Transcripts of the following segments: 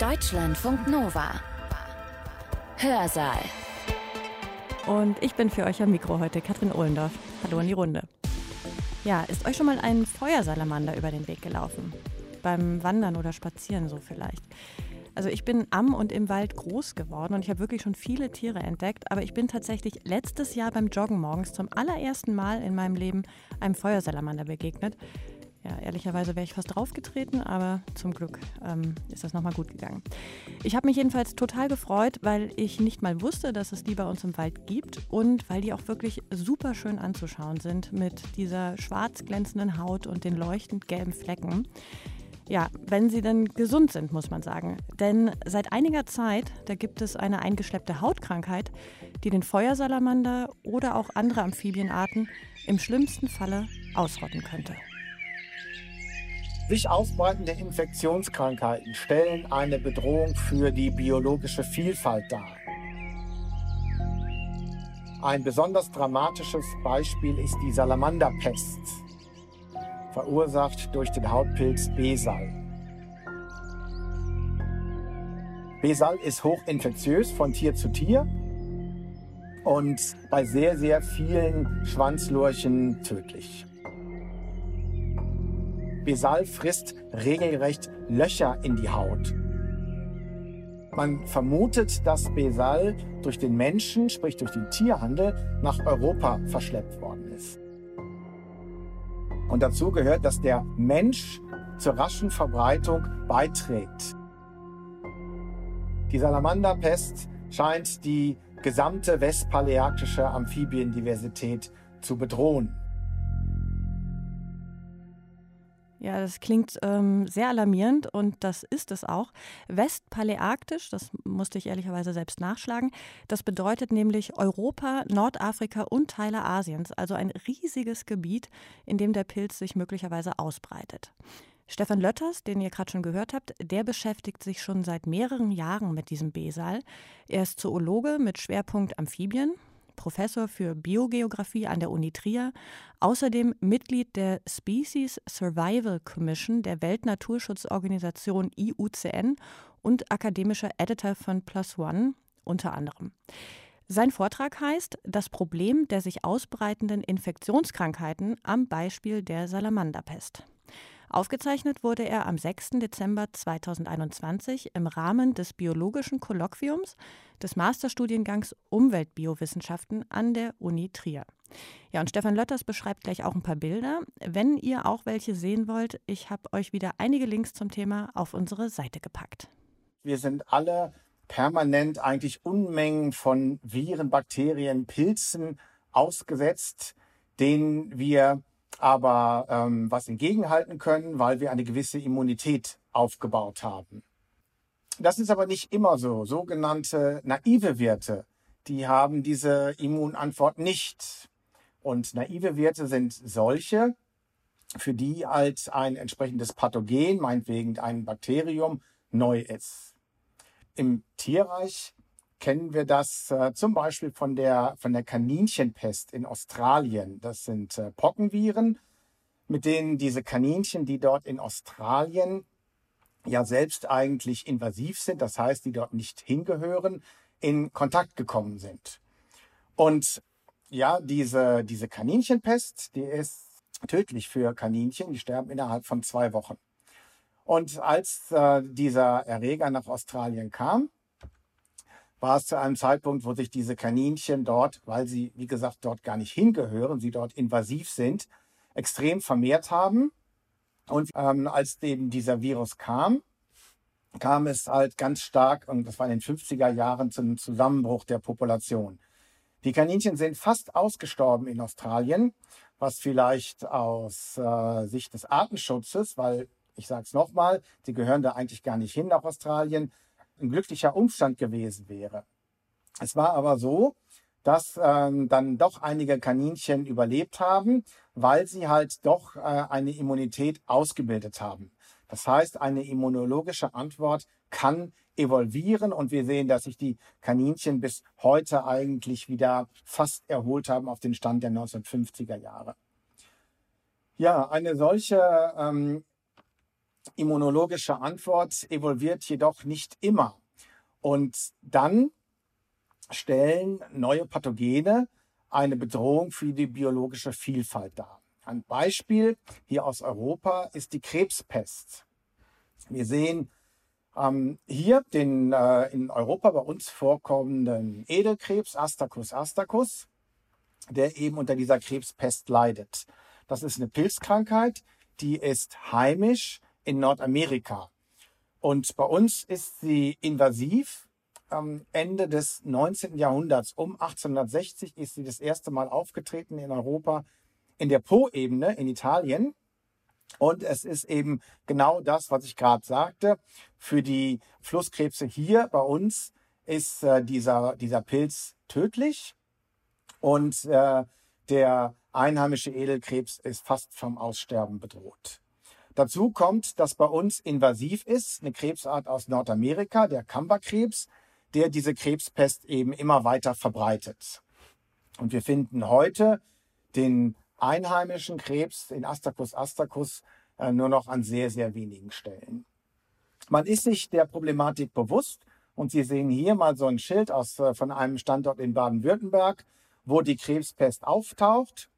Deutschlandfunk Nova. Hörsaal. Und ich bin für euch am Mikro heute, Katrin Ohlendorf. Hallo in die Runde. Ja, ist euch schon mal ein Feuersalamander über den Weg gelaufen? Beim Wandern oder Spazieren so vielleicht. Also ich bin am und im Wald groß geworden und ich habe wirklich schon viele Tiere entdeckt, aber ich bin tatsächlich letztes Jahr beim Joggen morgens zum allerersten Mal in meinem Leben einem Feuersalamander begegnet. Ja, ehrlicherweise wäre ich fast draufgetreten, aber zum Glück ähm, ist das nochmal gut gegangen. Ich habe mich jedenfalls total gefreut, weil ich nicht mal wusste, dass es die bei uns im Wald gibt und weil die auch wirklich super schön anzuschauen sind mit dieser schwarz glänzenden Haut und den leuchtend gelben Flecken. Ja, wenn sie denn gesund sind, muss man sagen. Denn seit einiger Zeit, da gibt es eine eingeschleppte Hautkrankheit, die den Feuersalamander oder auch andere Amphibienarten im schlimmsten Falle ausrotten könnte. Sich ausbreitende Infektionskrankheiten stellen eine Bedrohung für die biologische Vielfalt dar. Ein besonders dramatisches Beispiel ist die Salamanderpest, verursacht durch den Hautpilz Besal. Besal ist hochinfektiös von Tier zu Tier und bei sehr, sehr vielen Schwanzlurchen tödlich. Besal frisst regelrecht Löcher in die Haut. Man vermutet, dass Besal durch den Menschen, sprich durch den Tierhandel, nach Europa verschleppt worden ist. Und dazu gehört, dass der Mensch zur raschen Verbreitung beiträgt. Die Salamanderpest scheint die gesamte westpaläarktische Amphibiendiversität zu bedrohen. Ja, das klingt ähm, sehr alarmierend und das ist es auch. Westpaläarktisch, das musste ich ehrlicherweise selbst nachschlagen, das bedeutet nämlich Europa, Nordafrika und Teile Asiens, also ein riesiges Gebiet, in dem der Pilz sich möglicherweise ausbreitet. Stefan Lötters, den ihr gerade schon gehört habt, der beschäftigt sich schon seit mehreren Jahren mit diesem Besal. Er ist Zoologe mit Schwerpunkt Amphibien, Professor für Biogeographie an der Uni Trier, außerdem Mitglied der Species Survival Commission der Weltnaturschutzorganisation IUCN und akademischer Editor von Plus One unter anderem. Sein Vortrag heißt Das Problem der sich ausbreitenden Infektionskrankheiten am Beispiel der Salamanderpest. Aufgezeichnet wurde er am 6. Dezember 2021 im Rahmen des biologischen Kolloquiums des Masterstudiengangs Umweltbiowissenschaften an der Uni Trier. Ja, und Stefan Lötters beschreibt gleich auch ein paar Bilder. Wenn ihr auch welche sehen wollt, ich habe euch wieder einige Links zum Thema auf unsere Seite gepackt. Wir sind alle permanent eigentlich Unmengen von Viren, Bakterien, Pilzen ausgesetzt, denen wir aber ähm, was entgegenhalten können, weil wir eine gewisse Immunität aufgebaut haben. Das ist aber nicht immer so. Sogenannte naive Werte, die haben diese Immunantwort nicht. Und naive Werte sind solche, für die als ein entsprechendes Pathogen, meinetwegen ein Bakterium, neu ist. Im Tierreich kennen wir das äh, zum Beispiel von der, von der Kaninchenpest in Australien. Das sind äh, Pockenviren, mit denen diese Kaninchen, die dort in Australien ja selbst eigentlich invasiv sind, das heißt, die dort nicht hingehören, in Kontakt gekommen sind. Und ja, diese, diese Kaninchenpest, die ist tödlich für Kaninchen, die sterben innerhalb von zwei Wochen. Und als äh, dieser Erreger nach Australien kam, war es zu einem Zeitpunkt, wo sich diese Kaninchen dort, weil sie, wie gesagt, dort gar nicht hingehören, sie dort invasiv sind, extrem vermehrt haben. Und ähm, als eben dieser Virus kam, kam es halt ganz stark, und das war in den 50er Jahren, zum Zusammenbruch der Population. Die Kaninchen sind fast ausgestorben in Australien, was vielleicht aus äh, Sicht des Artenschutzes, weil ich sage es nochmal, sie gehören da eigentlich gar nicht hin nach Australien, ein glücklicher Umstand gewesen wäre. Es war aber so, dass ähm, dann doch einige Kaninchen überlebt haben, weil sie halt doch äh, eine Immunität ausgebildet haben. Das heißt, eine immunologische Antwort kann evolvieren und wir sehen, dass sich die Kaninchen bis heute eigentlich wieder fast erholt haben auf den Stand der 1950er Jahre. Ja, eine solche ähm, immunologische Antwort evolviert jedoch nicht immer. Und dann stellen neue Pathogene eine Bedrohung für die biologische Vielfalt dar. Ein Beispiel hier aus Europa ist die Krebspest. Wir sehen ähm, hier den äh, in Europa bei uns vorkommenden Edelkrebs, Astacus astacus, der eben unter dieser Krebspest leidet. Das ist eine Pilzkrankheit, die ist heimisch in Nordamerika. Und bei uns ist sie invasiv. Am Ende des 19. Jahrhunderts, um 1860, ist sie das erste Mal aufgetreten in Europa in der Po-Ebene in Italien. Und es ist eben genau das, was ich gerade sagte. Für die Flusskrebse hier bei uns ist äh, dieser, dieser Pilz tödlich und äh, der einheimische Edelkrebs ist fast vom Aussterben bedroht. Dazu kommt, dass bei uns invasiv ist, eine Krebsart aus Nordamerika, der Kamberkrebs, der diese Krebspest eben immer weiter verbreitet. Und wir finden heute den einheimischen Krebs, in Astacus astacus, äh, nur noch an sehr, sehr wenigen Stellen. Man ist sich der Problematik bewusst und Sie sehen hier mal so ein Schild aus, äh, von einem Standort in Baden-Württemberg, wo die Krebspest auftaucht.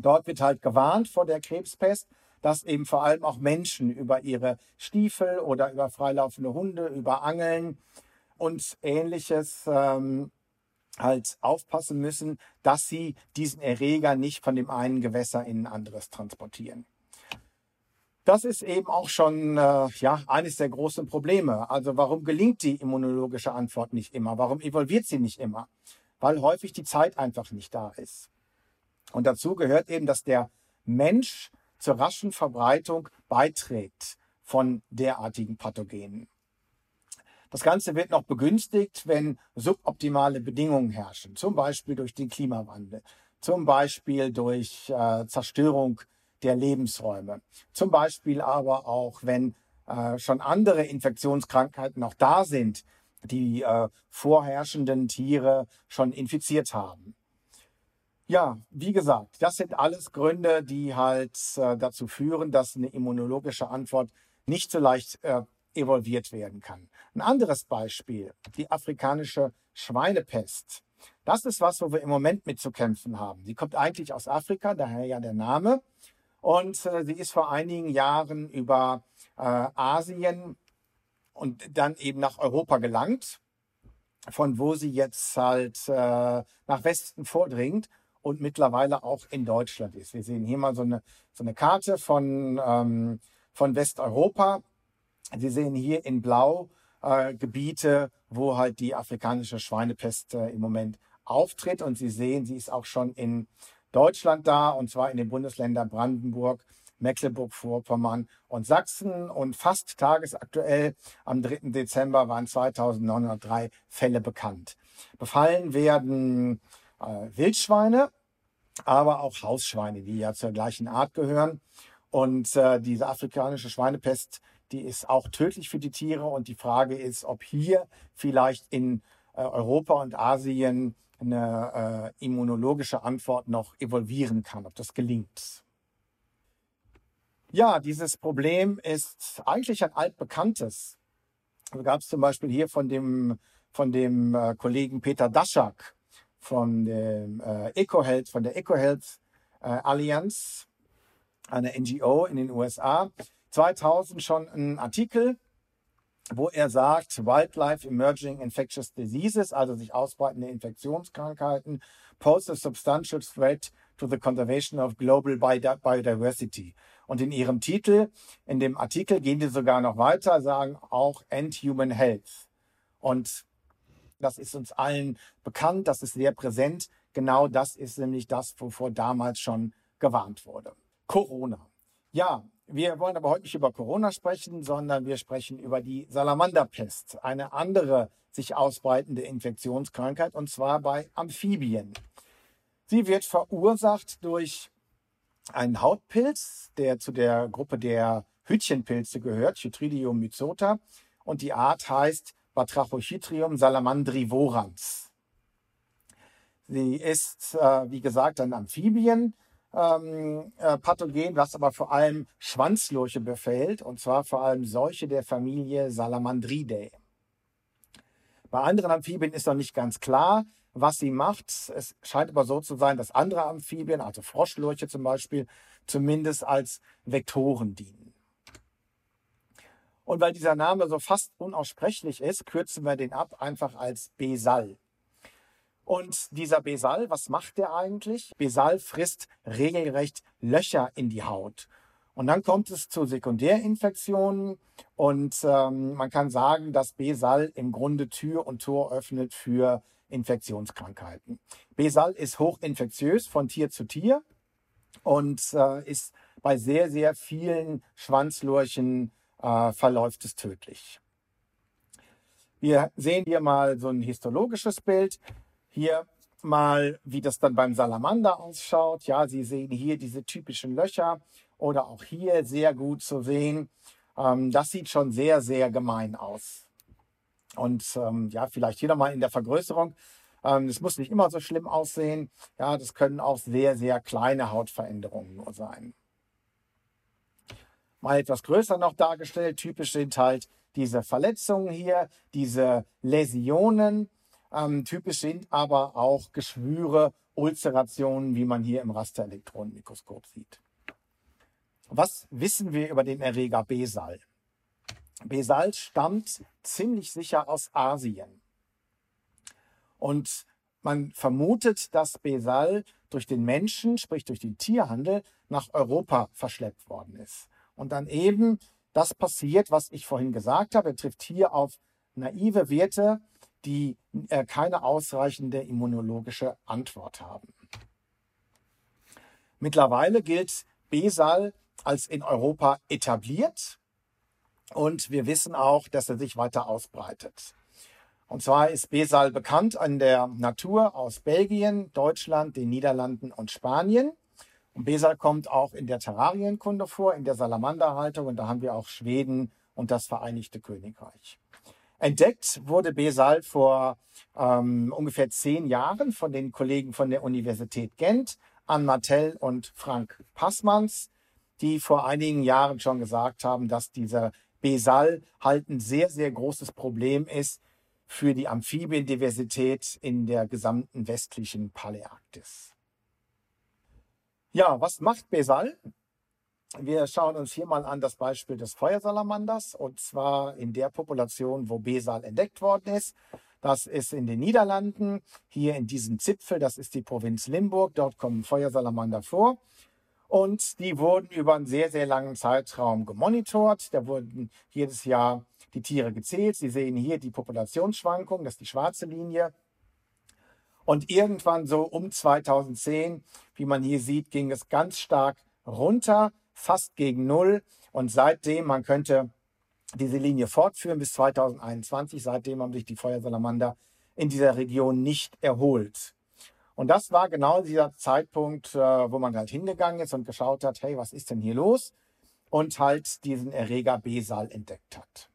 Dort wird halt gewarnt vor der Krebspest, dass eben vor allem auch Menschen über ihre Stiefel oder über freilaufende Hunde, über Angeln und ähnliches ähm, halt aufpassen müssen, dass sie diesen Erreger nicht von dem einen Gewässer in ein anderes transportieren. Das ist eben auch schon äh, ja, eines der großen Probleme. Also warum gelingt die immunologische Antwort nicht immer? Warum evolviert sie nicht immer? Weil häufig die Zeit einfach nicht da ist. Und dazu gehört eben, dass der Mensch zur raschen Verbreitung beiträgt von derartigen Pathogenen. Das Ganze wird noch begünstigt, wenn suboptimale Bedingungen herrschen, zum Beispiel durch den Klimawandel, zum Beispiel durch äh, Zerstörung der Lebensräume, zum Beispiel aber auch, wenn äh, schon andere Infektionskrankheiten noch da sind, die äh, vorherrschenden Tiere schon infiziert haben. Ja, wie gesagt, das sind alles Gründe, die halt äh, dazu führen, dass eine immunologische Antwort nicht so leicht äh, evolviert werden kann. Ein anderes Beispiel, die afrikanische Schweinepest. Das ist was, wo wir im Moment mit zu kämpfen haben. Sie kommt eigentlich aus Afrika, daher ja der Name. Und äh, sie ist vor einigen Jahren über äh, Asien und dann eben nach Europa gelangt, von wo sie jetzt halt äh, nach Westen vordringt und mittlerweile auch in Deutschland ist. Wir sehen hier mal so eine, so eine Karte von, ähm, von Westeuropa Sie sehen hier in Blau äh, Gebiete, wo halt die afrikanische Schweinepest äh, im Moment auftritt. Und Sie sehen, sie ist auch schon in Deutschland da, und zwar in den Bundesländern Brandenburg, Mecklenburg-Vorpommern und Sachsen. Und fast tagesaktuell am 3. Dezember waren 2903 Fälle bekannt. Befallen werden äh, Wildschweine, aber auch Hausschweine, die ja zur gleichen Art gehören. Und äh, diese afrikanische Schweinepest die ist auch tödlich für die Tiere. Und die Frage ist, ob hier vielleicht in äh, Europa und Asien eine äh, immunologische Antwort noch evolvieren kann, ob das gelingt. Ja, dieses Problem ist eigentlich ein altbekanntes. Da gab es zum Beispiel hier von dem, von dem äh, Kollegen Peter Daschak von dem äh, EcoHealth, von der EcoHealth äh, Allianz, einer NGO in den USA, 2000 schon einen Artikel, wo er sagt, Wildlife Emerging Infectious Diseases, also sich ausbreitende Infektionskrankheiten, pose a substantial threat to the conservation of global biodiversity. Und in ihrem Titel, in dem Artikel gehen die sogar noch weiter, sagen auch End Human Health. Und das ist uns allen bekannt, das ist sehr präsent. Genau das ist nämlich das, wovor damals schon gewarnt wurde. Corona. Ja, wir wollen aber heute nicht über Corona sprechen, sondern wir sprechen über die Salamanderpest, eine andere sich ausbreitende Infektionskrankheit, und zwar bei Amphibien. Sie wird verursacht durch einen Hautpilz, der zu der Gruppe der Hütchenpilze gehört, Chytridium myxota, und die Art heißt Batrachochytrium salamandrivorans. Sie ist, äh, wie gesagt, ein Amphibien, ähm, äh, Pathogen, was aber vor allem Schwanzlurche befällt, und zwar vor allem solche der Familie Salamandridae. Bei anderen Amphibien ist noch nicht ganz klar, was sie macht. Es scheint aber so zu sein, dass andere Amphibien, also Froschlurche zum Beispiel, zumindest als Vektoren dienen. Und weil dieser Name so fast unaussprechlich ist, kürzen wir den ab einfach als Besal. Und dieser Besal, was macht der eigentlich? Besal frisst regelrecht Löcher in die Haut. Und dann kommt es zu Sekundärinfektionen und ähm, man kann sagen, dass Besal im Grunde Tür und Tor öffnet für Infektionskrankheiten. Besal ist hochinfektiös von Tier zu Tier und äh, ist bei sehr, sehr vielen Schwanzlurchen äh, verläuft es tödlich. Wir sehen hier mal so ein histologisches Bild. Hier mal, wie das dann beim Salamander ausschaut. Ja, Sie sehen hier diese typischen Löcher oder auch hier sehr gut zu sehen. Ähm, das sieht schon sehr, sehr gemein aus. Und ähm, ja, vielleicht hier nochmal in der Vergrößerung. Ähm, es muss nicht immer so schlimm aussehen. Ja, das können auch sehr, sehr kleine Hautveränderungen nur sein. Mal etwas größer noch dargestellt. Typisch sind halt diese Verletzungen hier, diese Läsionen. Ähm, typisch sind aber auch Geschwüre, Ulzerationen, wie man hier im Rasterelektronenmikroskop sieht. Was wissen wir über den Erreger Besal? Besal stammt ziemlich sicher aus Asien. Und man vermutet, dass Besal durch den Menschen, sprich durch den Tierhandel, nach Europa verschleppt worden ist. Und dann eben das passiert, was ich vorhin gesagt habe. Er trifft hier auf naive Werte, die äh, keine ausreichende immunologische Antwort haben. Mittlerweile gilt Besal als in Europa etabliert und wir wissen auch, dass er sich weiter ausbreitet. Und zwar ist Besal bekannt an der Natur aus Belgien, Deutschland, den Niederlanden und Spanien. Und Besal kommt auch in der Terrarienkunde vor, in der Salamanderhaltung. Und da haben wir auch Schweden und das Vereinigte Königreich. Entdeckt wurde Besal vor ähm, ungefähr zehn Jahren von den Kollegen von der Universität Gent, Ann Martell und Frank Passmanns, die vor einigen Jahren schon gesagt haben, dass dieser Besal halt ein sehr, sehr großes Problem ist für die Amphibiendiversität in der gesamten westlichen Paläarktis. Ja, was macht Besal? Wir schauen uns hier mal an das Beispiel des Feuersalamanders und zwar in der Population, wo Besal entdeckt worden ist. Das ist in den Niederlanden, hier in diesem Zipfel, das ist die Provinz Limburg, dort kommen Feuersalamander vor. Und die wurden über einen sehr, sehr langen Zeitraum gemonitort. Da wurden jedes Jahr die Tiere gezählt. Sie sehen hier die Populationsschwankung, das ist die schwarze Linie. Und irgendwann so um 2010, wie man hier sieht, ging es ganz stark runter, fast gegen Null. Und seitdem, man könnte diese Linie fortführen bis 2021, seitdem haben sich die Feuersalamander in dieser Region nicht erholt. Und das war genau dieser Zeitpunkt, äh, wo man halt hingegangen ist und geschaut hat, hey, was ist denn hier los? Und halt diesen Erreger Besal entdeckt hat.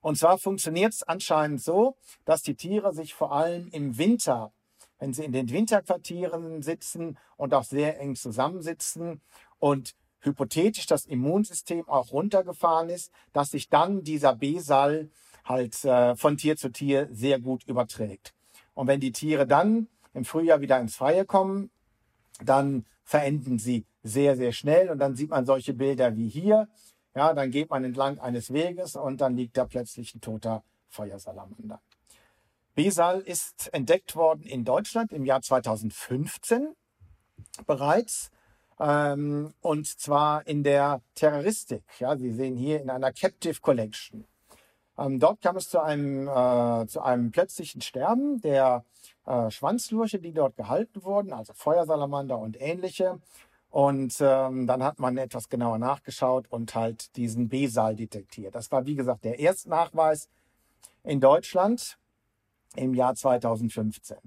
Und zwar funktioniert es anscheinend so, dass die Tiere sich vor allem im Winter, wenn sie in den Winterquartieren sitzen und auch sehr eng zusammensitzen und hypothetisch das Immunsystem auch runtergefahren ist, dass sich dann dieser Besal halt äh, von Tier zu Tier sehr gut überträgt. Und wenn die Tiere dann im Frühjahr wieder ins Freie kommen, dann verenden sie sehr, sehr schnell und dann sieht man solche Bilder wie hier. Ja, dann geht man entlang eines Weges und dann liegt da plötzlich ein toter Feuersalamander. Besal ist entdeckt worden in Deutschland im Jahr 2015 bereits. Ähm, und zwar in der Terroristik. Ja, Sie sehen hier in einer Captive Collection. Ähm, dort kam es zu einem, äh, zu einem plötzlichen Sterben der äh, Schwanzlurche, die dort gehalten wurden, also Feuersalamander und ähnliche. Und ähm, dann hat man etwas genauer nachgeschaut und halt diesen B-Saal detektiert. Das war, wie gesagt, der Erstnachweis in Deutschland im Jahr 2015.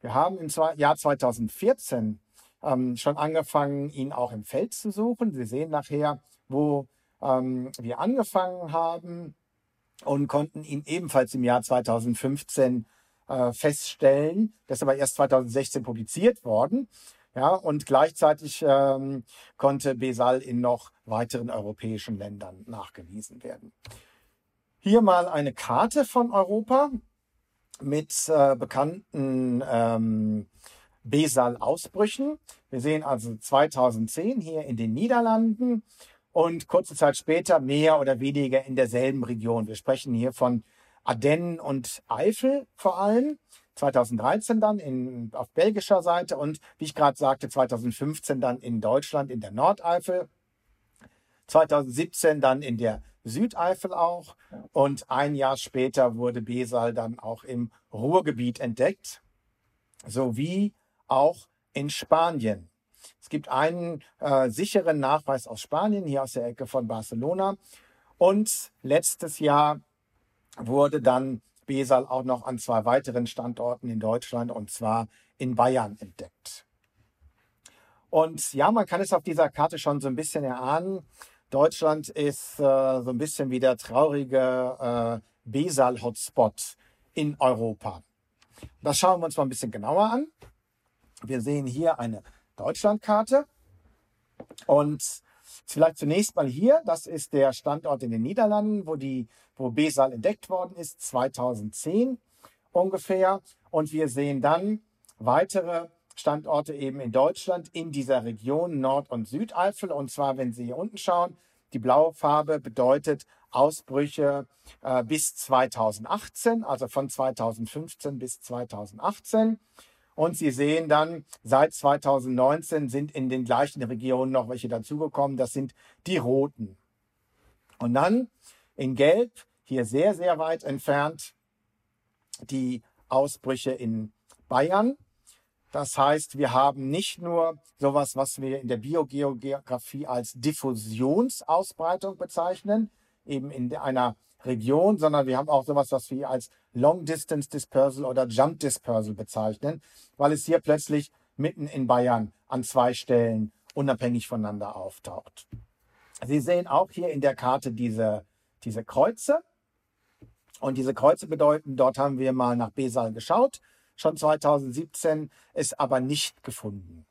Wir haben im Jahr 2014 ähm, schon angefangen, ihn auch im Feld zu suchen. Sie sehen nachher, wo ähm, wir angefangen haben und konnten ihn ebenfalls im Jahr 2015 äh, feststellen. Das ist aber erst 2016 publiziert worden. Ja, und gleichzeitig ähm, konnte Besal in noch weiteren europäischen Ländern nachgewiesen werden. Hier mal eine Karte von Europa mit äh, bekannten ähm, Besal-Ausbrüchen. Wir sehen also 2010 hier in den Niederlanden und kurze Zeit später mehr oder weniger in derselben Region. Wir sprechen hier von Ardennen und Eifel vor allem. 2013 dann in, auf belgischer Seite und wie ich gerade sagte, 2015 dann in Deutschland in der Nordeifel. 2017 dann in der Südeifel auch und ein Jahr später wurde Besal dann auch im Ruhrgebiet entdeckt, sowie auch in Spanien. Es gibt einen äh, sicheren Nachweis aus Spanien, hier aus der Ecke von Barcelona. Und letztes Jahr wurde dann Besal auch noch an zwei weiteren Standorten in Deutschland und zwar in Bayern entdeckt. Und ja, man kann es auf dieser Karte schon so ein bisschen erahnen. Deutschland ist äh, so ein bisschen wie der traurige äh, Besal-Hotspot in Europa. Das schauen wir uns mal ein bisschen genauer an. Wir sehen hier eine Deutschlandkarte und vielleicht zunächst mal hier, das ist der Standort in den Niederlanden, wo, die, wo Besal entdeckt worden ist, 2010 ungefähr. Und wir sehen dann weitere Standorte eben in Deutschland in dieser Region Nord- und Südeifel. Und zwar, wenn Sie hier unten schauen, die blaue Farbe bedeutet Ausbrüche äh, bis 2018, also von 2015 bis 2018. Und Sie sehen dann, seit 2019 sind in den gleichen Regionen noch welche dazugekommen. Das sind die roten. Und dann in Gelb, hier sehr, sehr weit entfernt, die Ausbrüche in Bayern. Das heißt, wir haben nicht nur sowas, was wir in der Biogeografie als Diffusionsausbreitung bezeichnen, eben in einer Region, sondern wir haben auch sowas, was wir als Long Distance Dispersal oder Jump Dispersal bezeichnen, weil es hier plötzlich mitten in Bayern an zwei Stellen unabhängig voneinander auftaucht. Sie sehen auch hier in der Karte diese, diese Kreuze. Und diese Kreuze bedeuten, dort haben wir mal nach Besal geschaut, schon 2017, ist aber nicht gefunden.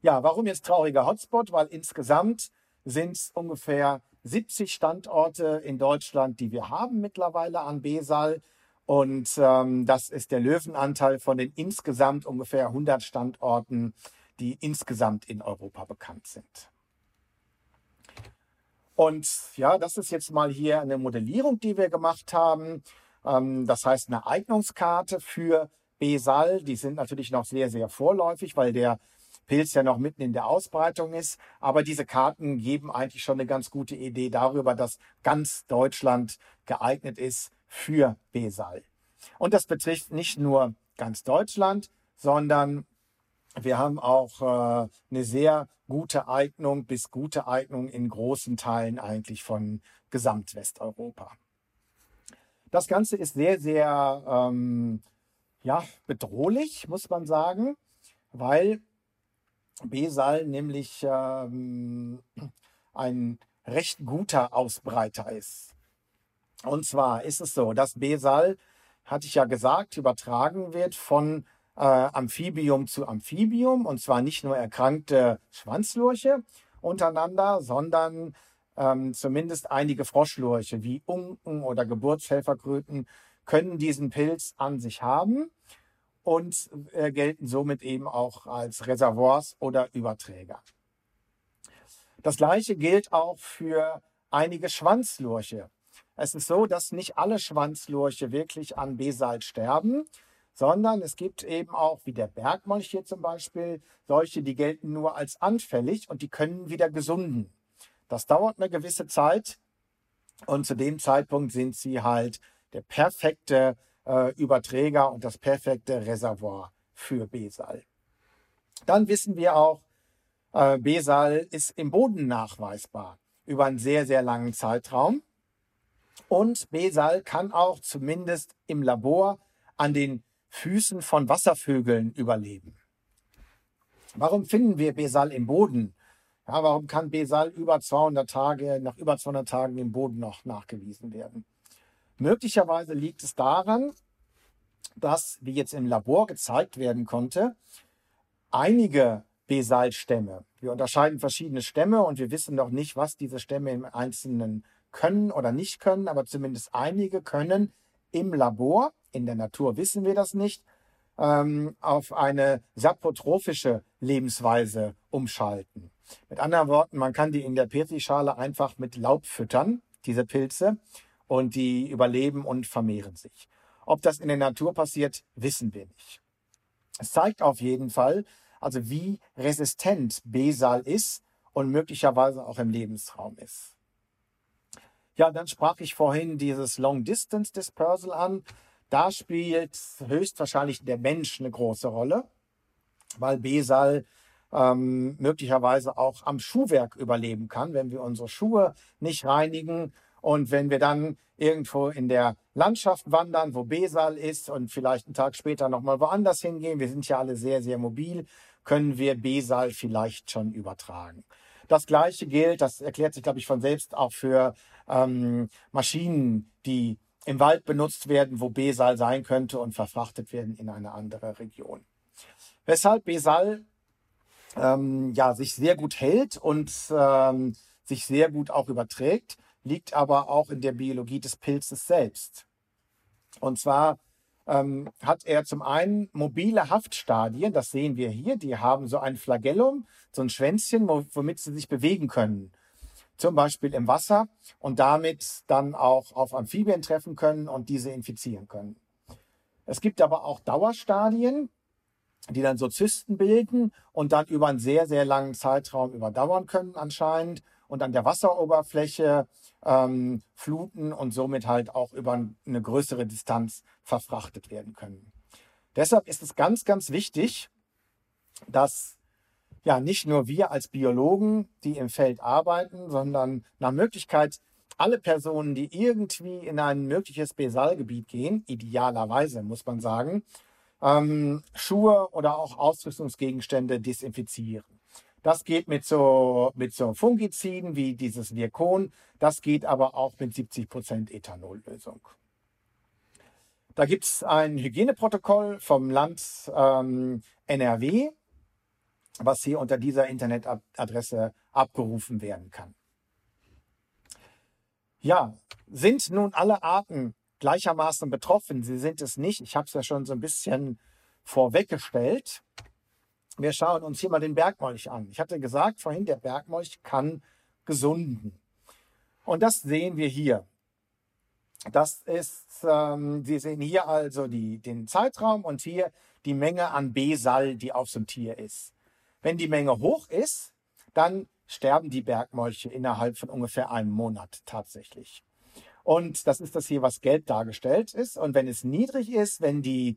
Ja, warum jetzt trauriger Hotspot? Weil insgesamt sind es ungefähr 70 Standorte in Deutschland, die wir haben mittlerweile an Besal. Und ähm, das ist der Löwenanteil von den insgesamt ungefähr 100 Standorten, die insgesamt in Europa bekannt sind. Und ja, das ist jetzt mal hier eine Modellierung, die wir gemacht haben. Ähm, das heißt eine Eignungskarte für Besal. Die sind natürlich noch sehr, sehr vorläufig, weil der Pilz ja noch mitten in der Ausbreitung ist. Aber diese Karten geben eigentlich schon eine ganz gute Idee darüber, dass ganz Deutschland geeignet ist für Besal. Und das betrifft nicht nur ganz Deutschland, sondern wir haben auch äh, eine sehr gute Eignung bis gute Eignung in großen Teilen eigentlich von Gesamtwesteuropa. Das Ganze ist sehr, sehr ähm, ja, bedrohlich, muss man sagen, weil Besal nämlich ähm, ein recht guter Ausbreiter ist. Und zwar ist es so, dass Besal, hatte ich ja gesagt, übertragen wird von äh, Amphibium zu Amphibium und zwar nicht nur erkrankte Schwanzlurche untereinander, sondern ähm, zumindest einige Froschlurche wie Unken oder Geburtshelferkröten können diesen Pilz an sich haben und äh, gelten somit eben auch als Reservoirs oder Überträger. Das gleiche gilt auch für einige Schwanzlurche. Es ist so, dass nicht alle Schwanzlurche wirklich an Besalt sterben, sondern es gibt eben auch, wie der Bergmolch hier zum Beispiel, solche, die gelten nur als anfällig und die können wieder gesunden. Das dauert eine gewisse Zeit und zu dem Zeitpunkt sind sie halt der perfekte äh, Überträger und das perfekte Reservoir für Besal. Dann wissen wir auch, äh, Besal ist im Boden nachweisbar über einen sehr, sehr langen Zeitraum. Und Besal kann auch zumindest im Labor an den Füßen von Wasservögeln überleben. Warum finden wir Besal im Boden? Ja, warum kann Besal über 200 Tage, nach über 200 Tagen im Boden noch nachgewiesen werden? Möglicherweise liegt es daran, dass, wie jetzt im Labor gezeigt werden konnte, einige B-Salzstämme. Wir unterscheiden verschiedene Stämme und wir wissen noch nicht, was diese Stämme im Einzelnen können oder nicht können, aber zumindest einige können im Labor, in der Natur wissen wir das nicht, ähm, auf eine saprotrophische Lebensweise umschalten. Mit anderen Worten, man kann die in der Petrischale einfach mit Laub füttern, diese Pilze, und die überleben und vermehren sich. Ob das in der Natur passiert, wissen wir nicht. Es zeigt auf jeden Fall, also wie resistent Besal ist und möglicherweise auch im Lebensraum ist. Ja, dann sprach ich vorhin dieses Long Distance Dispersal an. Da spielt höchstwahrscheinlich der Mensch eine große Rolle, weil Besal ähm, möglicherweise auch am Schuhwerk überleben kann, wenn wir unsere Schuhe nicht reinigen und wenn wir dann irgendwo in der Landschaft wandern, wo Besal ist und vielleicht einen Tag später nochmal woanders hingehen, wir sind ja alle sehr, sehr mobil, können wir Besal vielleicht schon übertragen. Das Gleiche gilt, das erklärt sich, glaube ich, von selbst auch für ähm, Maschinen, die im Wald benutzt werden, wo Besal sein könnte und verfrachtet werden in eine andere Region. Weshalb Besal ähm, ja, sich sehr gut hält und ähm, sich sehr gut auch überträgt, liegt aber auch in der Biologie des Pilzes selbst. Und zwar ähm, hat er zum einen mobile Haftstadien, das sehen wir hier, die haben so ein Flagellum, so ein Schwänzchen, womit sie sich bewegen können zum Beispiel im Wasser und damit dann auch auf Amphibien treffen können und diese infizieren können. Es gibt aber auch Dauerstadien, die dann so Zysten bilden und dann über einen sehr, sehr langen Zeitraum überdauern können anscheinend und an der Wasseroberfläche ähm, fluten und somit halt auch über eine größere Distanz verfrachtet werden können. Deshalb ist es ganz, ganz wichtig, dass ja nicht nur wir als Biologen, die im Feld arbeiten, sondern nach Möglichkeit alle Personen, die irgendwie in ein mögliches Besalgebiet gehen, idealerweise muss man sagen, ähm, Schuhe oder auch Ausrüstungsgegenstände desinfizieren. Das geht mit so, mit so Fungiziden wie dieses Virkon. Das geht aber auch mit 70 Prozent Ethanollösung. Da gibt es ein Hygieneprotokoll vom Land ähm, NRW was hier unter dieser Internetadresse abgerufen werden kann. Ja, sind nun alle Arten gleichermaßen betroffen? Sie sind es nicht. Ich habe es ja schon so ein bisschen vorweggestellt. Wir schauen uns hier mal den Bergmolch an. Ich hatte gesagt vorhin, der Bergmolch kann gesunden. Und das sehen wir hier. Das ist, ähm, Sie sehen hier also die, den Zeitraum und hier die Menge an B-Sal, die auf so einem Tier ist. Wenn die Menge hoch ist, dann sterben die Bergmolche innerhalb von ungefähr einem Monat tatsächlich. Und das ist das hier, was gelb dargestellt ist. Und wenn es niedrig ist, wenn die,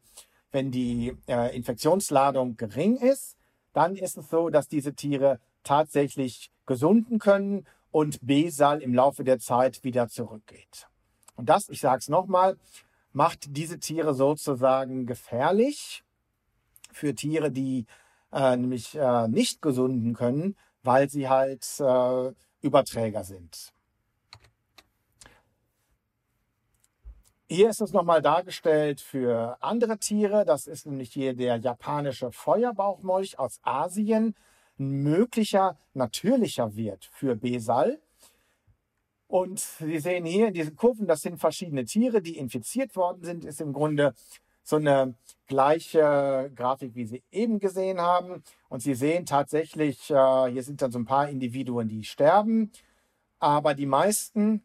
wenn die äh, Infektionsladung gering ist, dann ist es so, dass diese Tiere tatsächlich gesunden können und B-Sal im Laufe der Zeit wieder zurückgeht. Und das, ich sage es nochmal, macht diese Tiere sozusagen gefährlich für Tiere, die äh, nämlich äh, nicht gesunden können, weil sie halt äh, Überträger sind. Hier ist es nochmal dargestellt für andere Tiere. Das ist nämlich hier der japanische Feuerbauchmolch aus Asien. Ein möglicher natürlicher Wert für Besal. Und Sie sehen hier in diesen Kurven, das sind verschiedene Tiere, die infiziert worden sind. Ist im Grunde so eine gleiche Grafik, wie Sie eben gesehen haben. Und Sie sehen tatsächlich, äh, hier sind dann so ein paar Individuen, die sterben. Aber die meisten,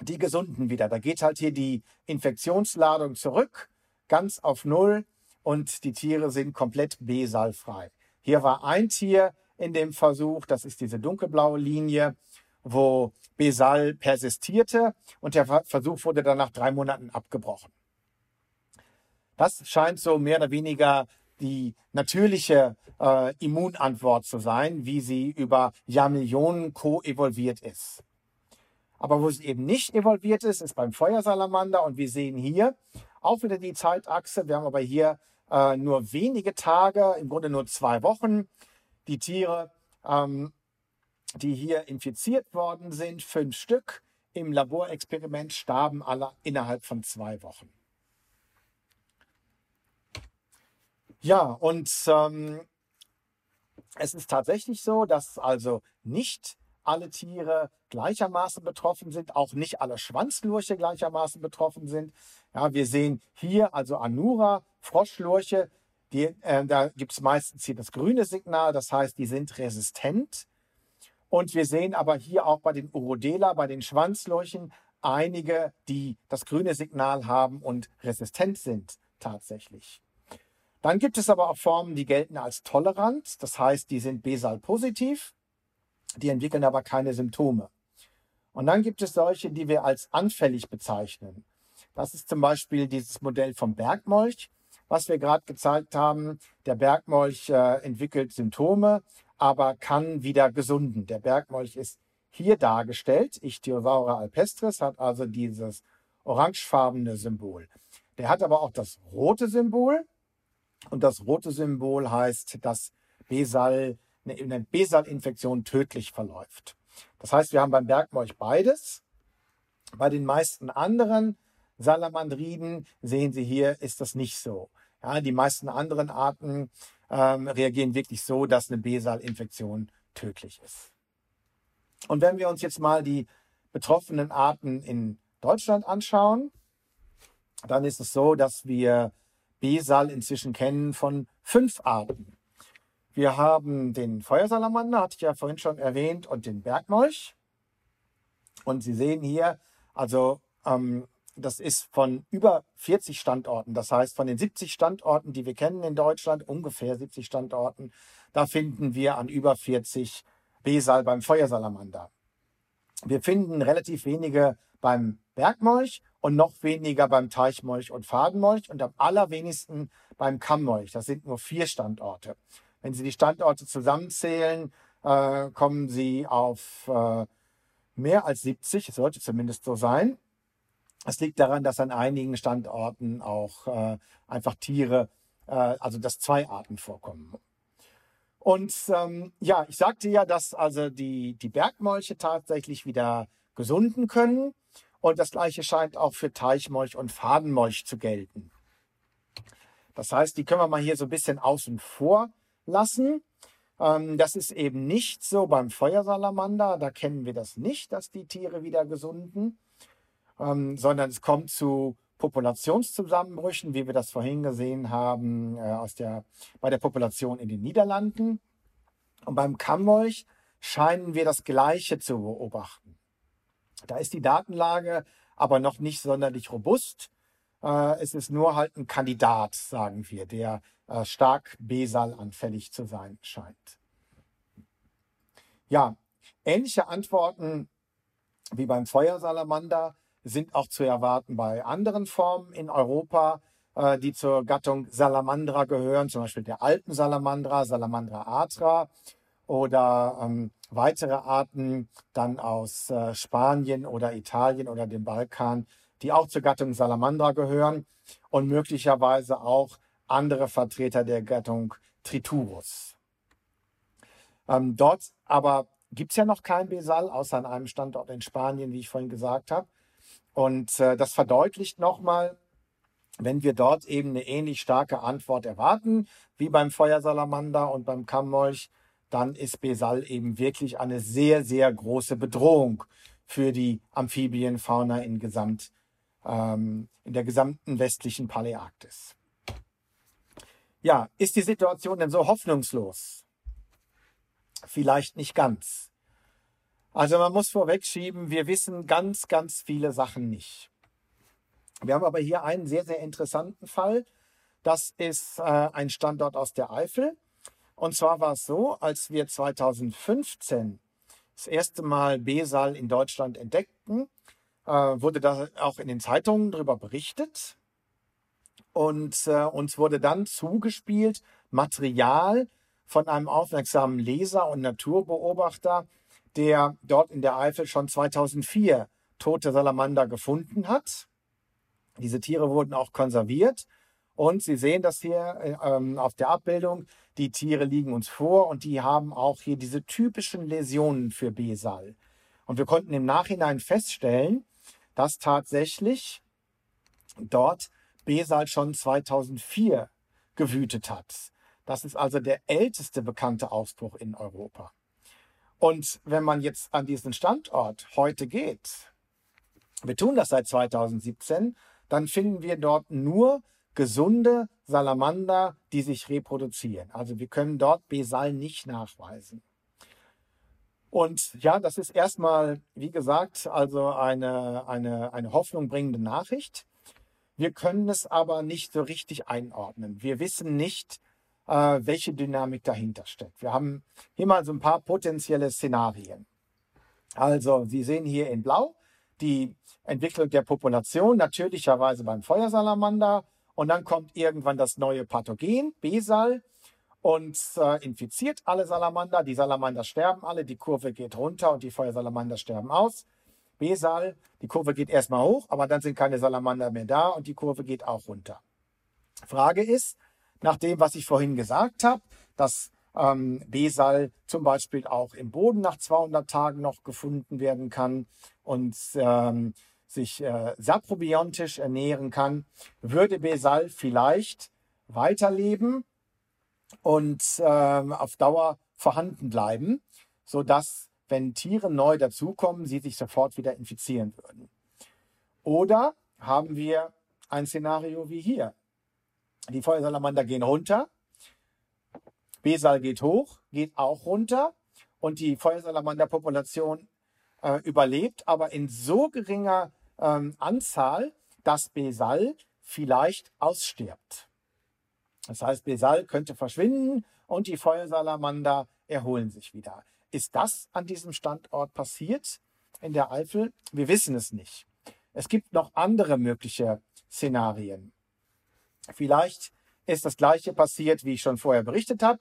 die gesunden wieder. Da geht halt hier die Infektionsladung zurück, ganz auf Null. Und die Tiere sind komplett B-salfrei. Hier war ein Tier in dem Versuch, das ist diese dunkelblaue Linie, wo Besal persistierte und der Versuch wurde dann nach drei Monaten abgebrochen. Das scheint so mehr oder weniger die natürliche äh, Immunantwort zu sein, wie sie über Jahrmillionen co-evolviert ist. Aber wo sie eben nicht evolviert ist, ist beim Feuersalamander. Und wir sehen hier auch wieder die Zeitachse. Wir haben aber hier äh, nur wenige Tage, im Grunde nur zwei Wochen. Die Tiere, ähm, die hier infiziert worden sind, fünf Stück im Laborexperiment, starben alle innerhalb von zwei Wochen. Ja, und ähm, Es ist tatsächlich so, dass also nicht alle Tiere gleichermaßen betroffen sind, auch nicht alle Schwanzlurche gleichermaßen betroffen sind. Ja, wir sehen hier also Anura, Froschlurche, die, äh, da gibt es meistens hier das grüne Signal, das heißt, die sind resistent. Und wir sehen aber hier auch bei den Urodela, bei den Schwanzlurchen, einige, die das grüne Signal haben und resistent sind tatsächlich. Dann gibt es aber auch Formen, die gelten als tolerant, das heißt, die sind Besal-positiv, die entwickeln aber keine Symptome. Und dann gibt es solche, die wir als anfällig bezeichnen. Das ist zum Beispiel dieses Modell vom Bergmolch, was wir gerade gezeigt haben. Der Bergmolch äh, entwickelt Symptome, aber kann wieder gesunden. Der Bergmolch ist hier dargestellt. Ichthyosaura alpestris hat also dieses orangefarbene Symbol. Der hat aber auch das rote Symbol. Und das rote Symbol heißt, dass Besal, eine Besal-Infektion tödlich verläuft. Das heißt, wir haben beim Bergmolch beides. Bei den meisten anderen Salamandriden sehen Sie hier, ist das nicht so. Ja, die meisten anderen Arten ähm, reagieren wirklich so, dass eine Besal-Infektion tödlich ist. Und wenn wir uns jetzt mal die betroffenen Arten in Deutschland anschauen, dann ist es so, dass wir Besal inzwischen kennen von fünf Arten. Wir haben den Feuersalamander, hatte ich ja vorhin schon erwähnt, und den Bergmolch. Und Sie sehen hier, also ähm, das ist von über 40 Standorten. Das heißt, von den 70 Standorten, die wir kennen in Deutschland, ungefähr 70 Standorten, da finden wir an über 40 Besal beim Feuersalamander. Wir finden relativ wenige beim Bergmolch und noch weniger beim Teichmolch und Fadenmolch und am allerwenigsten beim Kammmolch. Das sind nur vier Standorte. Wenn Sie die Standorte zusammenzählen, äh, kommen Sie auf äh, mehr als 70. Es sollte zumindest so sein. Es liegt daran, dass an einigen Standorten auch äh, einfach Tiere, äh, also dass zwei Arten vorkommen. Und ähm, ja, ich sagte ja, dass also die, die Bergmolche tatsächlich wieder gesunden können. Und das gleiche scheint auch für Teichmolch und Fadenmolch zu gelten. Das heißt, die können wir mal hier so ein bisschen außen vor lassen. Ähm, das ist eben nicht so beim Feuersalamander. Da kennen wir das nicht, dass die Tiere wieder gesunden ähm, sondern es kommt zu Populationszusammenbrüchen, wie wir das vorhin gesehen haben, äh, aus der, bei der Population in den Niederlanden. Und beim Kammmolch scheinen wir das Gleiche zu beobachten. Da ist die Datenlage aber noch nicht sonderlich robust. Äh, es ist nur halt ein Kandidat, sagen wir, der äh, stark Besal-anfällig zu sein scheint. Ja, ähnliche Antworten wie beim Feuersalamander sind auch zu erwarten bei anderen Formen in Europa, äh, die zur Gattung Salamandra gehören, zum Beispiel der Alpensalamandra, Salamandra atra oder ähm, weitere Arten dann aus äh, Spanien oder Italien oder dem Balkan, die auch zur Gattung Salamandra gehören und möglicherweise auch andere Vertreter der Gattung Triturus. Ähm, dort aber gibt es ja noch kein Besal, außer an einem Standort in Spanien, wie ich vorhin gesagt habe. Und äh, das verdeutlicht nochmal, wenn wir dort eben eine ähnlich starke Antwort erwarten, wie beim Feuersalamander und beim Kammmolch, dann ist Besal eben wirklich eine sehr, sehr große Bedrohung für die Amphibienfauna in, Gesamt, ähm, in der gesamten westlichen Paläarktis. Ja, ist die Situation denn so hoffnungslos? Vielleicht nicht ganz. Also man muss vorwegschieben, wir wissen ganz, ganz viele Sachen nicht. Wir haben aber hier einen sehr, sehr interessanten Fall. Das ist äh, ein Standort aus der Eifel. Und zwar war es so, als wir 2015 das erste Mal Besal in Deutschland entdeckten, äh, wurde da auch in den Zeitungen darüber berichtet. Und äh, uns wurde dann zugespielt Material von einem aufmerksamen Leser und Naturbeobachter, der dort in der Eifel schon 2004 tote Salamander gefunden hat. Diese Tiere wurden auch konserviert. Und Sie sehen das hier äh, ähm, auf der Abbildung. Die Tiere liegen uns vor und die haben auch hier diese typischen Läsionen für Besal. Und wir konnten im Nachhinein feststellen, dass tatsächlich dort Besal schon 2004 gewütet hat. Das ist also der älteste bekannte Ausbruch in Europa. Und wenn man jetzt an diesen Standort heute geht, wir tun das seit 2017, dann finden wir dort nur gesunde Salamander, die sich reproduzieren. Also wir können dort Besal nicht nachweisen. Und ja, das ist erstmal, wie gesagt, also eine, eine, eine hoffnungbringende Nachricht. Wir können es aber nicht so richtig einordnen. Wir wissen nicht, äh, welche Dynamik dahinter steckt. Wir haben hier mal so ein paar potenzielle Szenarien. Also, Sie sehen hier in Blau die Entwicklung der Population, natürlicherweise beim Feuersalamander. Und dann kommt irgendwann das neue Pathogen, Besal, und äh, infiziert alle Salamander. Die Salamander sterben alle, die Kurve geht runter und die Feuersalamander sterben aus. Besal, die Kurve geht erstmal hoch, aber dann sind keine Salamander mehr da und die Kurve geht auch runter. Frage ist, nach dem, was ich vorhin gesagt habe, dass ähm, Besal zum Beispiel auch im Boden nach 200 Tagen noch gefunden werden kann und ähm, sich äh, saprobiontisch ernähren kann, würde Besal vielleicht weiterleben und ähm, auf Dauer vorhanden bleiben, sodass, wenn Tiere neu dazukommen, sie sich sofort wieder infizieren würden. Oder haben wir ein Szenario wie hier. Die Feuersalamander gehen runter, Besal geht hoch, geht auch runter und die Feuersalamanderpopulation äh, überlebt, aber in so geringer ähm, Anzahl, dass Besal vielleicht ausstirbt. Das heißt, Besal könnte verschwinden und die Feuersalamander erholen sich wieder. Ist das an diesem Standort passiert in der Eifel? Wir wissen es nicht. Es gibt noch andere mögliche Szenarien. Vielleicht ist das Gleiche passiert, wie ich schon vorher berichtet habe.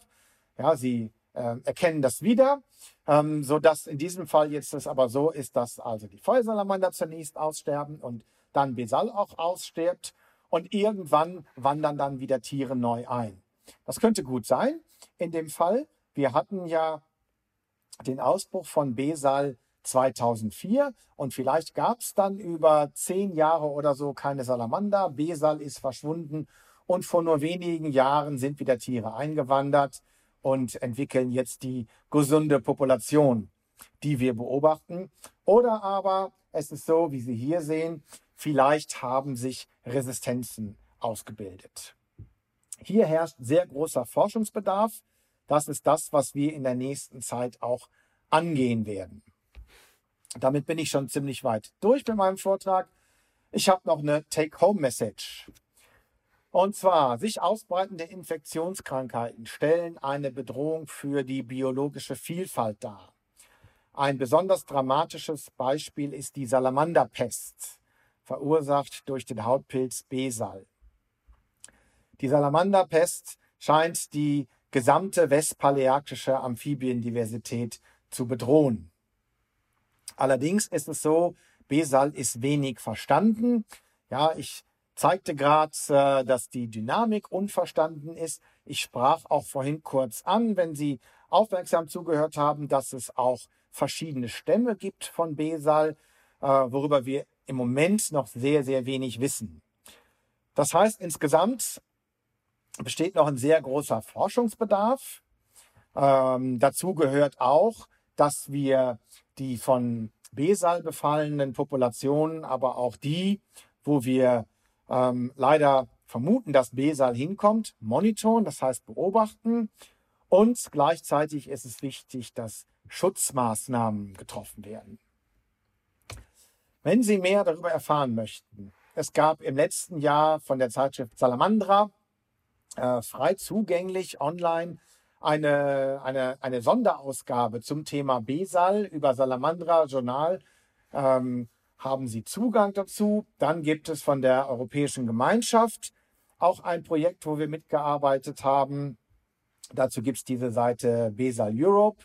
Ja, sie äh, erkennen das wieder, ähm, so dass in diesem Fall jetzt es aber so ist, dass also die Feuersalamander zunächst aussterben und dann Besal auch ausstirbt und irgendwann wandern dann wieder Tiere neu ein. Das könnte gut sein. In dem Fall, wir hatten ja den Ausbruch von Besal 2004 und vielleicht gab es dann über zehn Jahre oder so keine Salamander. Besal ist verschwunden und vor nur wenigen Jahren sind wieder Tiere eingewandert und entwickeln jetzt die gesunde Population, die wir beobachten. Oder aber es ist so, wie Sie hier sehen, vielleicht haben sich Resistenzen ausgebildet. Hier herrscht sehr großer Forschungsbedarf. Das ist das, was wir in der nächsten Zeit auch angehen werden. Damit bin ich schon ziemlich weit durch mit meinem Vortrag. Ich habe noch eine Take-Home-Message. Und zwar, sich ausbreitende Infektionskrankheiten stellen eine Bedrohung für die biologische Vielfalt dar. Ein besonders dramatisches Beispiel ist die Salamanderpest, verursacht durch den Hautpilz Besal. Die Salamanderpest scheint die gesamte westpaläarktische Amphibiendiversität zu bedrohen. Allerdings ist es so, Besal ist wenig verstanden. Ja, ich zeigte gerade, äh, dass die Dynamik unverstanden ist. Ich sprach auch vorhin kurz an, wenn Sie aufmerksam zugehört haben, dass es auch verschiedene Stämme gibt von Besal, äh, worüber wir im Moment noch sehr, sehr wenig wissen. Das heißt, insgesamt besteht noch ein sehr großer Forschungsbedarf. Ähm, dazu gehört auch, dass wir die von Besal befallenen Populationen, aber auch die, wo wir ähm, leider vermuten, dass Besal hinkommt, monitoren, das heißt beobachten. Und gleichzeitig ist es wichtig, dass Schutzmaßnahmen getroffen werden. Wenn Sie mehr darüber erfahren möchten, es gab im letzten Jahr von der Zeitschrift Salamandra äh, frei zugänglich online eine, eine, eine Sonderausgabe zum Thema Besal über Salamandra Journal. Ähm, haben Sie Zugang dazu. Dann gibt es von der Europäischen Gemeinschaft auch ein Projekt, wo wir mitgearbeitet haben. Dazu gibt es diese Seite Besal Europe.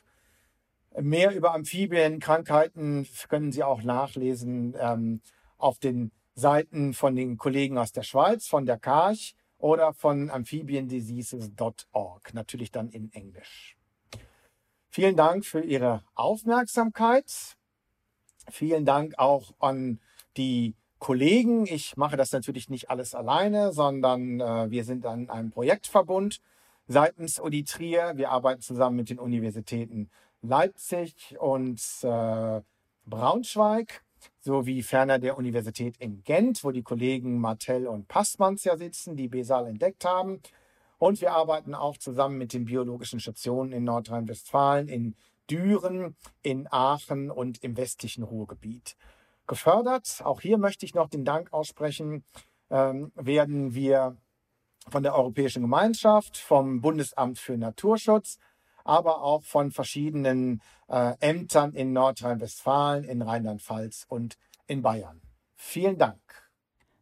Mehr über Amphibienkrankheiten können Sie auch nachlesen ähm, auf den Seiten von den Kollegen aus der Schweiz, von der KARCH oder von amphibiendiseases.org, natürlich dann in Englisch. Vielen Dank für Ihre Aufmerksamkeit. Vielen Dank auch an die Kollegen. Ich mache das natürlich nicht alles alleine, sondern äh, wir sind an einem Projektverbund. seitens Uni Trier. Wir arbeiten zusammen mit den Universitäten Leipzig und äh, Braunschweig sowie ferner der Universität in Gent, wo die Kollegen Martell und Passmanns ja sitzen, die Besal entdeckt haben. Und wir arbeiten auch zusammen mit den biologischen Stationen in Nordrhein-Westfalen, in Düren, in Aachen und im westlichen Ruhrgebiet. Gefördert, auch hier möchte ich noch den Dank aussprechen, ähm, werden wir von der Europäischen Gemeinschaft, vom Bundesamt für Naturschutz, aber auch von verschiedenen äh, Ämtern in Nordrhein-Westfalen, in Rheinland-Pfalz und in Bayern. Vielen Dank.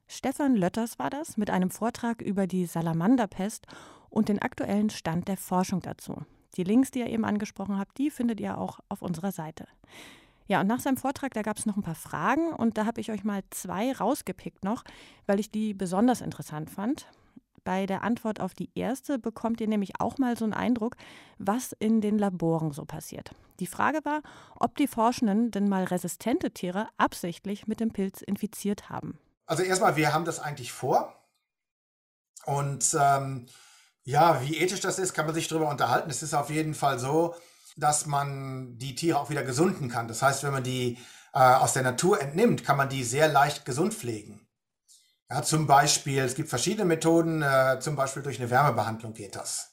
Stefan Lötters war das mit einem Vortrag über die Salamanderpest und den aktuellen Stand der Forschung dazu. Die Links, die ihr eben angesprochen habt, die findet ihr auch auf unserer Seite. Ja, und nach seinem Vortrag, da gab es noch ein paar Fragen und da habe ich euch mal zwei rausgepickt noch, weil ich die besonders interessant fand. Bei der Antwort auf die erste bekommt ihr nämlich auch mal so einen Eindruck, was in den Laboren so passiert. Die Frage war, ob die Forschenden denn mal resistente Tiere absichtlich mit dem Pilz infiziert haben. Also erstmal, wir haben das eigentlich vor. Und ähm, ja, wie ethisch das ist, kann man sich darüber unterhalten. Es ist auf jeden Fall so, dass man die Tiere auch wieder gesunden kann. Das heißt, wenn man die äh, aus der Natur entnimmt, kann man die sehr leicht gesund pflegen. Ja, zum Beispiel, es gibt verschiedene Methoden, äh, zum Beispiel durch eine Wärmebehandlung geht das.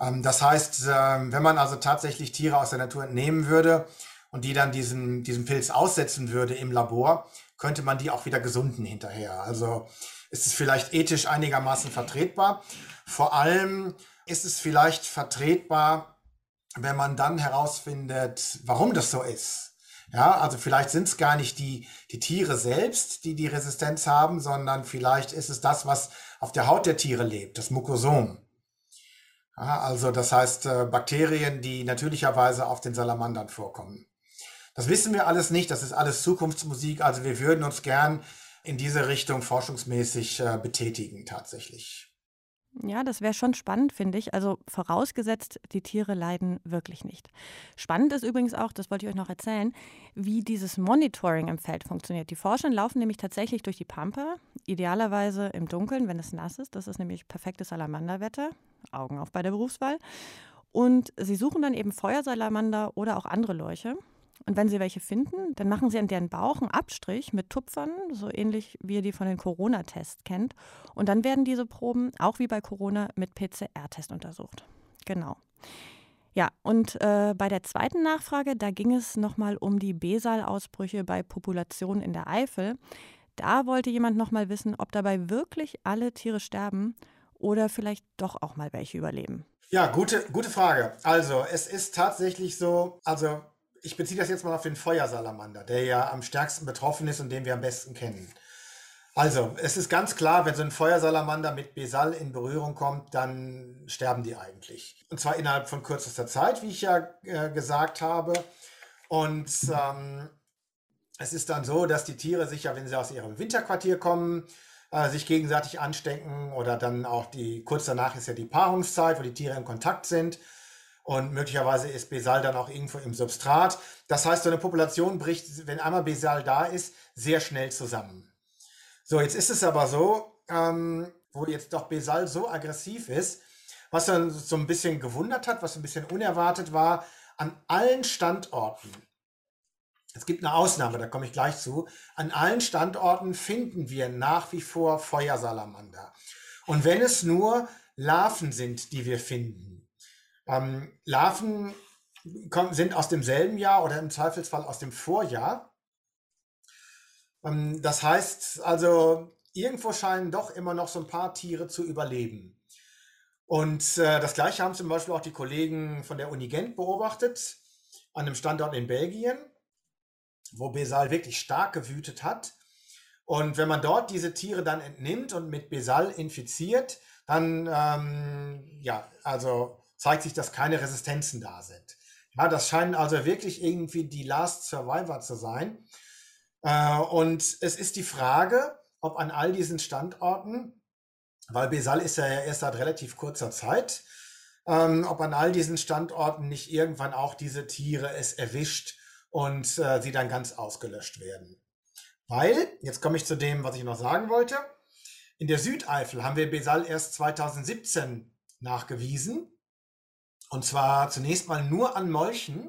Ähm, das heißt, äh, wenn man also tatsächlich Tiere aus der Natur entnehmen würde und die dann diesem, diesem Pilz aussetzen würde im Labor, könnte man die auch wieder gesunden hinterher. Also ist es vielleicht ethisch einigermaßen vertretbar. Vor allem ist es vielleicht vertretbar, wenn man dann herausfindet, warum das so ist. Ja, also vielleicht sind es gar nicht die, die Tiere selbst, die die Resistenz haben, sondern vielleicht ist es das, was auf der Haut der Tiere lebt, das Mukosom. Ja, also das heißt äh, Bakterien, die natürlicherweise auf den Salamandern vorkommen. Das wissen wir alles nicht, das ist alles Zukunftsmusik, also wir würden uns gern in diese Richtung forschungsmäßig äh, betätigen tatsächlich. Ja, das wäre schon spannend, finde ich. Also vorausgesetzt, die Tiere leiden wirklich nicht. Spannend ist übrigens auch, das wollte ich euch noch erzählen, wie dieses Monitoring im Feld funktioniert. Die Forscher laufen nämlich tatsächlich durch die Pampa, idealerweise im Dunkeln, wenn es nass ist. Das ist nämlich perfektes Salamanderwetter. Augen auf bei der Berufswahl. Und sie suchen dann eben Feuersalamander oder auch andere Leuche. Und wenn sie welche finden, dann machen sie an deren Bauch einen Abstrich mit Tupfern, so ähnlich wie ihr die von den Corona-Tests kennt. Und dann werden diese Proben, auch wie bei Corona, mit PCR-Test untersucht. Genau. Ja, und äh, bei der zweiten Nachfrage, da ging es nochmal um die Besal-Ausbrüche bei Populationen in der Eifel. Da wollte jemand nochmal wissen, ob dabei wirklich alle Tiere sterben oder vielleicht doch auch mal welche überleben. Ja, gute, gute Frage. Also, es ist tatsächlich so, also ich beziehe das jetzt mal auf den Feuersalamander, der ja am stärksten betroffen ist und den wir am besten kennen. Also, es ist ganz klar, wenn so ein Feuersalamander mit Besal in Berührung kommt, dann sterben die eigentlich. Und zwar innerhalb von kürzester Zeit, wie ich ja äh, gesagt habe. Und ähm, es ist dann so, dass die Tiere sich ja, wenn sie aus ihrem Winterquartier kommen, äh, sich gegenseitig anstecken oder dann auch die, kurz danach ist ja die Paarungszeit, wo die Tiere in Kontakt sind und möglicherweise ist Besal dann auch irgendwo im Substrat. Das heißt, so eine Population bricht, wenn einmal Besal da ist, sehr schnell zusammen. So, jetzt ist es aber so, ähm, wo jetzt doch Besal so aggressiv ist, was dann so ein bisschen gewundert hat, was ein bisschen unerwartet war, an allen Standorten, es gibt eine Ausnahme, da komme ich gleich zu, an allen Standorten finden wir nach wie vor Feuersalamander. Und wenn es nur Larven sind, die wir finden, ähm, Larven kommen, sind aus demselben Jahr oder im Zweifelsfall aus dem Vorjahr. Ähm, das heißt also, irgendwo scheinen doch immer noch so ein paar Tiere zu überleben. Und äh, das gleiche haben zum Beispiel auch die Kollegen von der Uni Gent beobachtet, an einem Standort in Belgien, wo Besal wirklich stark gewütet hat. Und wenn man dort diese Tiere dann entnimmt und mit Besal infiziert, dann, ähm, ja, also zeigt sich, dass keine Resistenzen da sind. Ja, das scheinen also wirklich irgendwie die Last Survivor zu sein. Äh, und es ist die Frage, ob an all diesen Standorten, weil Besal ist ja erst seit relativ kurzer Zeit, ähm, ob an all diesen Standorten nicht irgendwann auch diese Tiere es erwischt und äh, sie dann ganz ausgelöscht werden. Weil, jetzt komme ich zu dem, was ich noch sagen wollte, in der Südeifel haben wir Besal erst 2017 nachgewiesen. Und zwar zunächst mal nur an Molchen.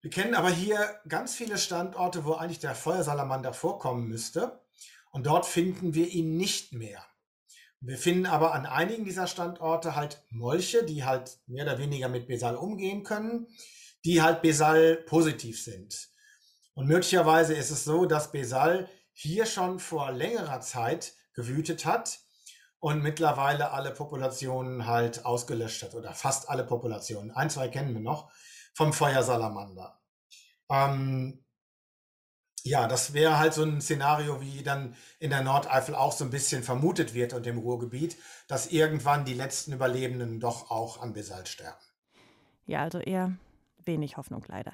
Wir kennen aber hier ganz viele Standorte, wo eigentlich der Feuersalamander vorkommen müsste. Und dort finden wir ihn nicht mehr. Wir finden aber an einigen dieser Standorte halt Molche, die halt mehr oder weniger mit Besal umgehen können, die halt Besal positiv sind. Und möglicherweise ist es so, dass Besal hier schon vor längerer Zeit gewütet hat und mittlerweile alle Populationen halt ausgelöscht hat oder fast alle Populationen. Ein, zwei kennen wir noch vom Feuersalamander. Ähm, ja, das wäre halt so ein Szenario, wie dann in der Nordeifel auch so ein bisschen vermutet wird und im Ruhrgebiet, dass irgendwann die letzten Überlebenden doch auch an Besalt sterben. Ja, also eher wenig Hoffnung leider.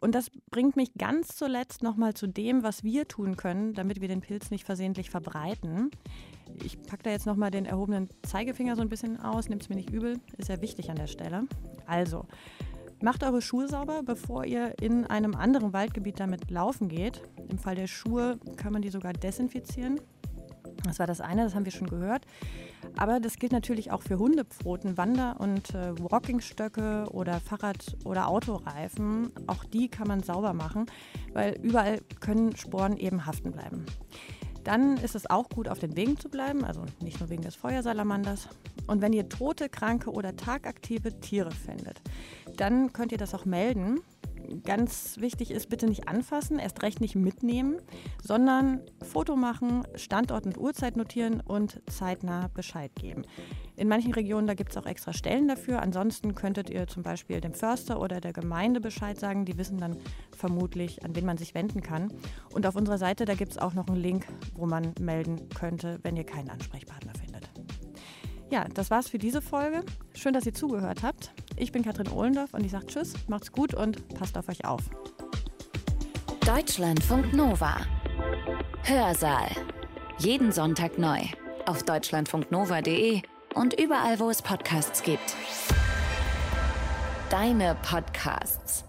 Und das bringt mich ganz zuletzt nochmal zu dem, was wir tun können, damit wir den Pilz nicht versehentlich verbreiten. Ich packe da jetzt nochmal den erhobenen Zeigefinger so ein bisschen aus, nehmt es mir nicht übel, ist ja wichtig an der Stelle. Also, Macht eure Schuhe sauber, bevor ihr in einem anderen Waldgebiet damit laufen geht. Im Fall der Schuhe kann man die sogar desinfizieren. Das war das eine, das haben wir schon gehört. Aber das gilt natürlich auch für Hundepfoten, Wander- und äh, Walkingstöcke oder Fahrrad- oder Autoreifen. Auch die kann man sauber machen, weil überall können Sporen eben haften bleiben. Dann ist es auch gut, auf den Wegen zu bleiben, also nicht nur wegen des Feuersalamanders. Und wenn ihr tote, kranke oder tagaktive Tiere findet, dann könnt ihr das auch melden. Ganz wichtig ist, bitte nicht anfassen, erst recht nicht mitnehmen, sondern Foto machen, Standort und Uhrzeit notieren und zeitnah Bescheid geben. In manchen Regionen, da gibt es auch extra Stellen dafür. Ansonsten könntet ihr zum Beispiel dem Förster oder der Gemeinde Bescheid sagen. Die wissen dann vermutlich, an wen man sich wenden kann. Und auf unserer Seite, da gibt es auch noch einen Link, wo man melden könnte, wenn ihr keinen Ansprechpartner findet. Ja, das war's für diese Folge. Schön, dass ihr zugehört habt. Ich bin Katrin Ohlendorf und ich sage Tschüss, macht's gut und passt auf euch auf. Deutschlandfunk Nova. Hörsaal. Jeden Sonntag neu. Auf deutschlandfunknova.de und überall, wo es Podcasts gibt. Deine Podcasts.